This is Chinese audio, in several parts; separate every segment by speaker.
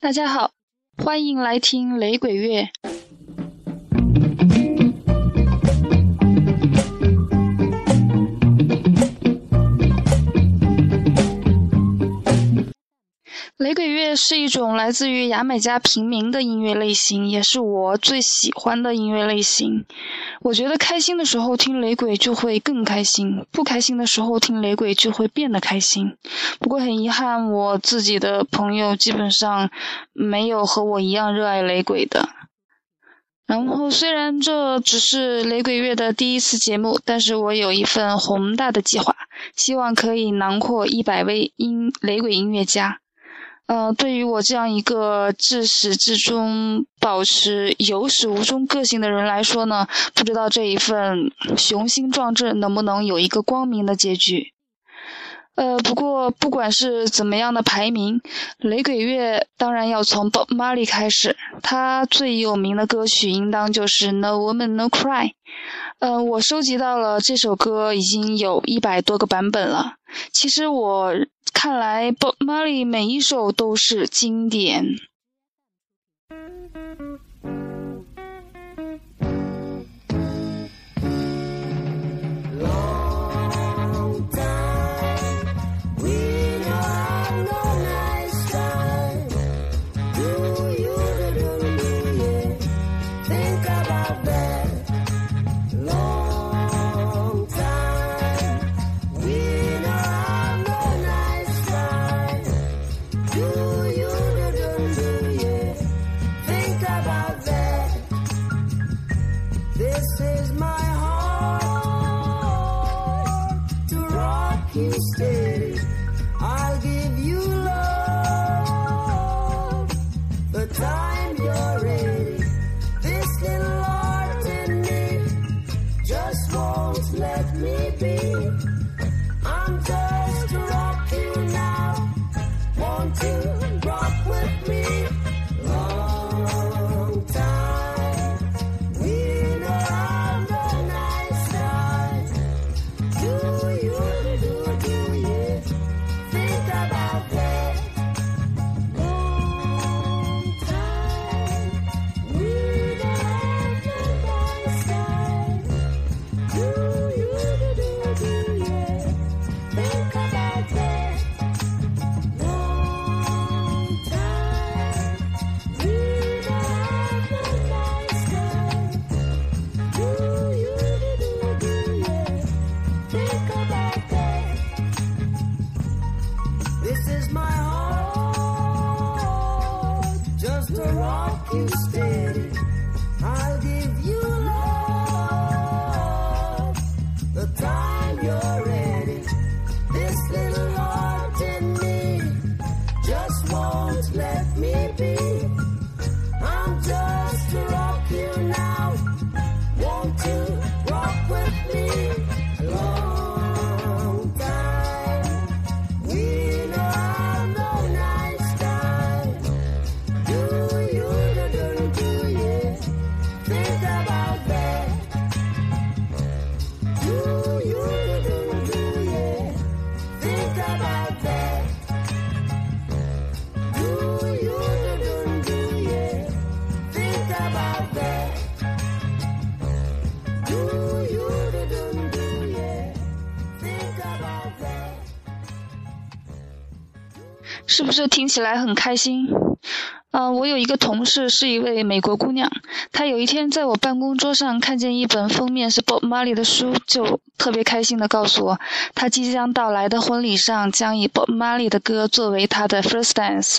Speaker 1: 大家好，欢迎来听雷鬼乐。是一种来自于牙买加平民的音乐类型，也是我最喜欢的音乐类型。我觉得开心的时候听雷鬼就会更开心，不开心的时候听雷鬼就会变得开心。不过很遗憾，我自己的朋友基本上没有和我一样热爱雷鬼的。然后虽然这只是雷鬼乐的第一次节目，但是我有一份宏大的计划，希望可以囊括一百位音雷鬼音乐家。呃，对于我这样一个自始至终保持有始无终个性的人来说呢，不知道这一份雄心壮志能不能有一个光明的结局。呃，不过不管是怎么样的排名，雷鬼乐当然要从 Bob Marley 开始，他最有名的歌曲应当就是《No Woman No Cry》。嗯，我收集到了这首歌已经有一百多个版本了。其实我。看来，Bob Marley 每一首都是经典。You stay. 是不是听起来很开心？嗯，我有一个同事是一位美国姑娘，她有一天在我办公桌上看见一本封面是 Bob Marley 的书，就特别开心的告诉我，她即将到来的婚礼上将以 Bob Marley 的歌作为她的 first dance。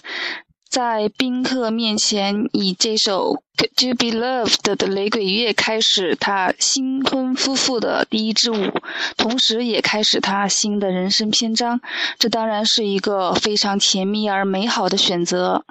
Speaker 1: 在宾客面前，以这首《Could You Be Loved》的雷鬼乐开始他新婚夫妇的第一支舞，同时也开始他新的人生篇章。这当然是一个非常甜蜜而美好的选择。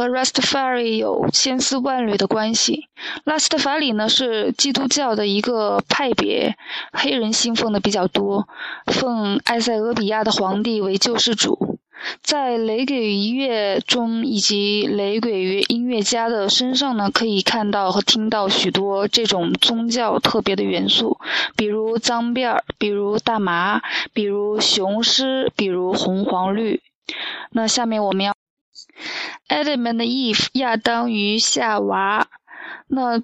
Speaker 2: 和 Rastafari 有千丝万缕的关系。拉斯特法里呢是基督教的一个派别，黑人信奉的比较多，奉埃塞俄比亚的皇帝为救世主。在雷鬼音乐中以及雷鬼音乐家的身上呢，可以看到和听到许多这种宗教特别的元素，比如脏辫儿，比如大麻，比如雄狮，比如红黄绿。那下面我们要。Adam and Eve，亚当与夏娃。那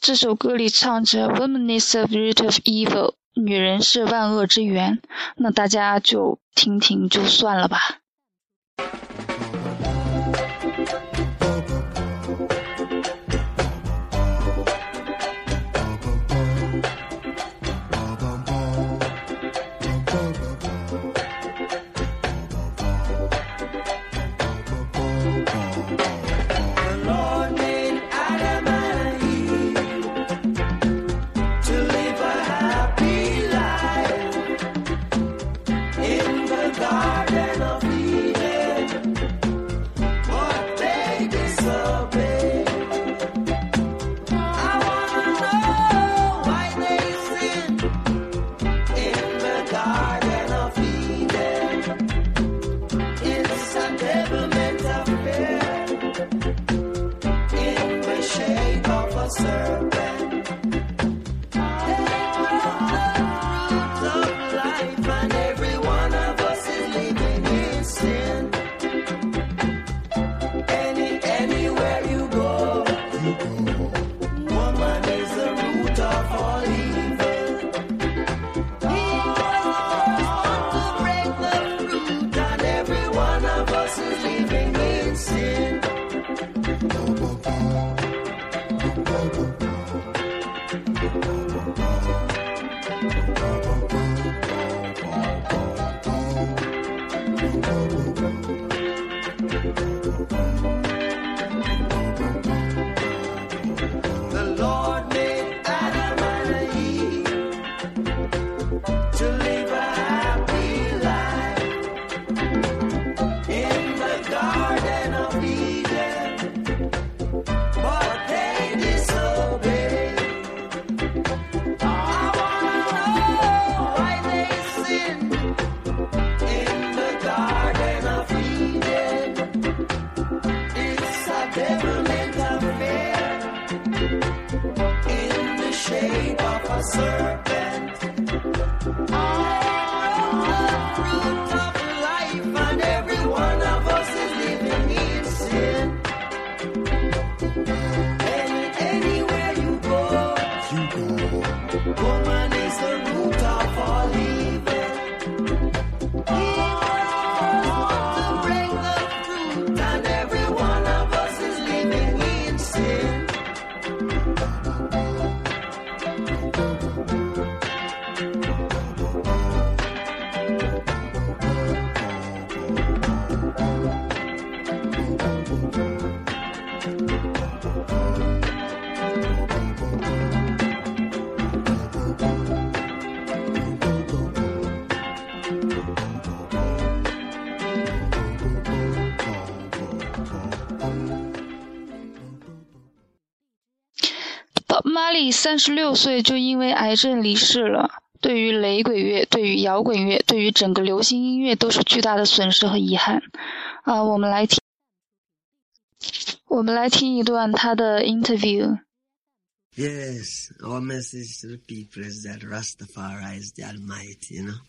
Speaker 2: 这首歌里唱着 “Woman is the root of evil”，女人是万恶之源。那大家就听听就算了吧。马里三十六岁就因为癌症离世了。对于雷鬼乐，对于摇滚乐，对于整个流行音乐，都是巨大的损失和遗憾。啊，我们来听，我们来听一段他的
Speaker 1: interview。Yes, our message to the people is that Rastafari is the Almighty, you know.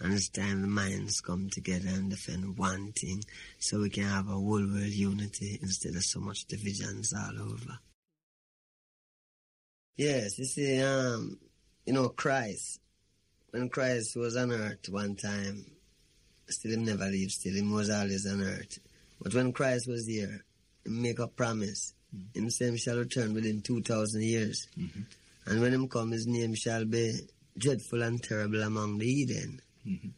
Speaker 1: And it's time the minds come together and defend one thing so we can have a whole world unity instead of so much divisions all over. Yes, you see, um, you know, Christ, when Christ was on earth one time, still him never leave, still him was always on earth. But when Christ was here, he make a promise. Mm-hmm. Him say him shall return within 2,000 years. Mm-hmm. And when him come, his name shall be dreadful and terrible among the heathen. Mm-hmm.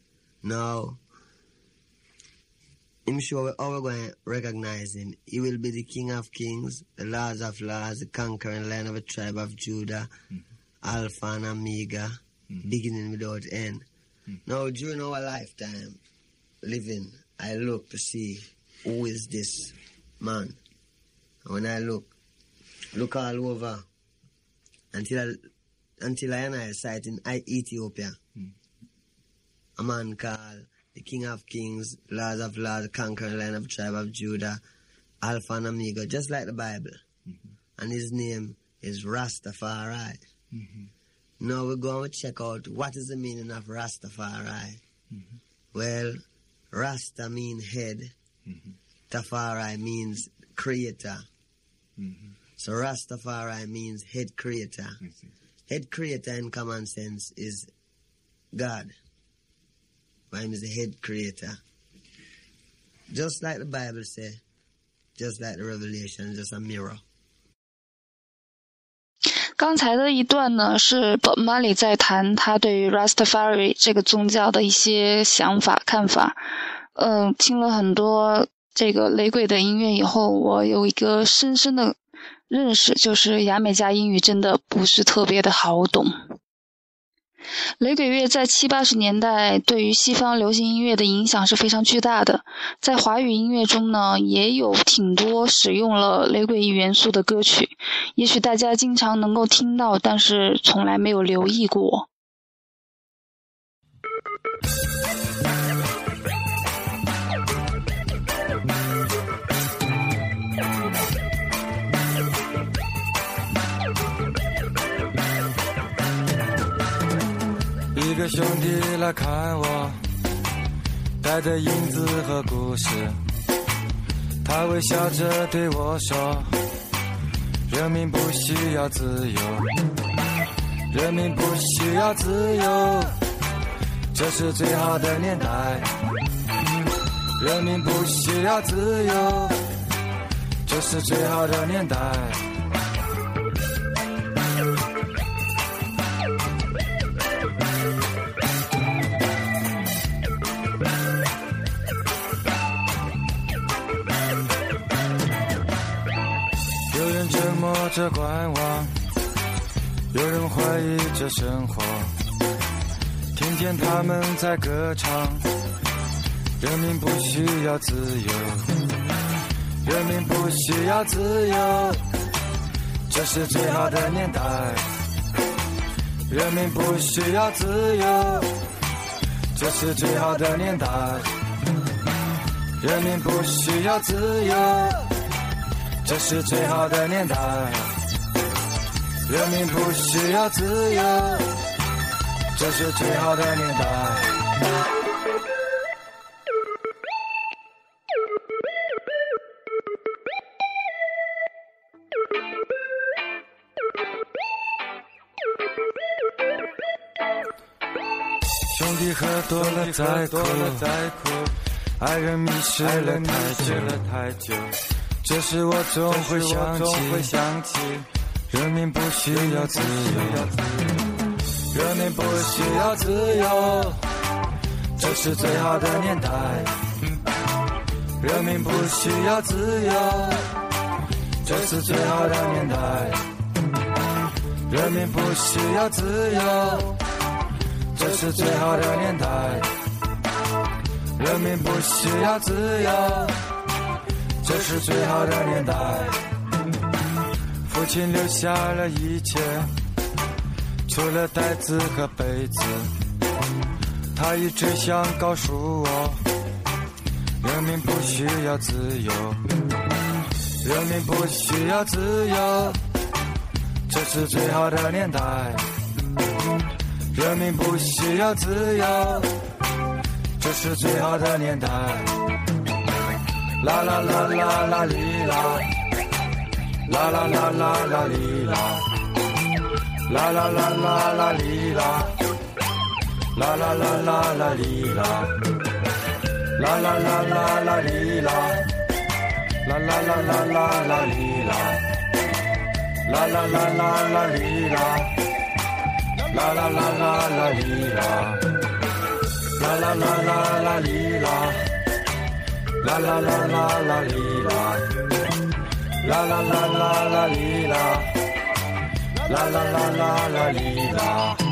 Speaker 1: Now, I'm sure we're all going to recognize him. He will be the King of Kings, the Lord of Lords, the conquering Lion of the tribe of Judah, mm-hmm. Alpha and Omega, mm-hmm. beginning without end. Mm-hmm. Now, during our lifetime, living, I look to see who is this man? And when I look, look all over until I, until I and I sight in Ethiopia. A man called the King of Kings, Lord of Lords, conquering line of tribe of Judah, Alpha and Omega, just like the Bible. Mm-hmm. And his name is Rastafari. Mm-hmm. Now we're going to check out what is the meaning of Rastafari. Mm-hmm. Well, Rasta means head. Tafari means creator. So Rastafari means head creator. Head creator in common sense is God. Why is the head creator. Just like the Bible say, just like the Revelation, just a mirror.
Speaker 2: 刚才的一段呢，是 Bob Marley 在谈他对于 Rastafari 这个宗教的一些想法、看法。嗯，听了很多这个雷鬼的音乐以后，我有一个深深的认识，就是牙买加英语真的不是特别的好懂。雷鬼乐在七八十年代对于西方流行音乐的影响是非常巨大的，在华语音乐中呢，也有挺多使用了雷鬼元素的歌曲，也许大家经常能够听到，但是从来没有留意过。
Speaker 3: 兄弟来看我，带着银子和故事。他微笑着对我说：“人民不需要自由，人民不需要自由，这是最好的年代。人民不需要自由，这是最好的年代。”着观望，有人怀疑着生活，听见他们在歌唱。人民不需要自由，人民不需要自由，这是最好的年代。人民不需要自由，这是最好的年代。人民不需要自由。这是最好的年代，人民不需要自由。这是最好的年代。兄弟喝多了再哭，爱人迷失了太久。这时我总会想起，人民不需要自由，人民不需要自由，这是最好的年代。人民不需要自由，这是最好的年代。人民不需要自由，这是最好的年代。人民不需要自由。这是最好的年代。父亲留下了一切，除了袋子和被子。他一直想告诉我，人民不需要自由，人民不需要自由。这是最好的年代。人民不需要自由，这是最好的年代。La la la la la lila. La la la la la lila. La la la la la lila. La la la la la lila. La la la la la lila. La la la la la la lila. La la la la la lila. La la la la la lila. La la la la la lila. La la la la la lila. La la la la la lila. La la la la la la.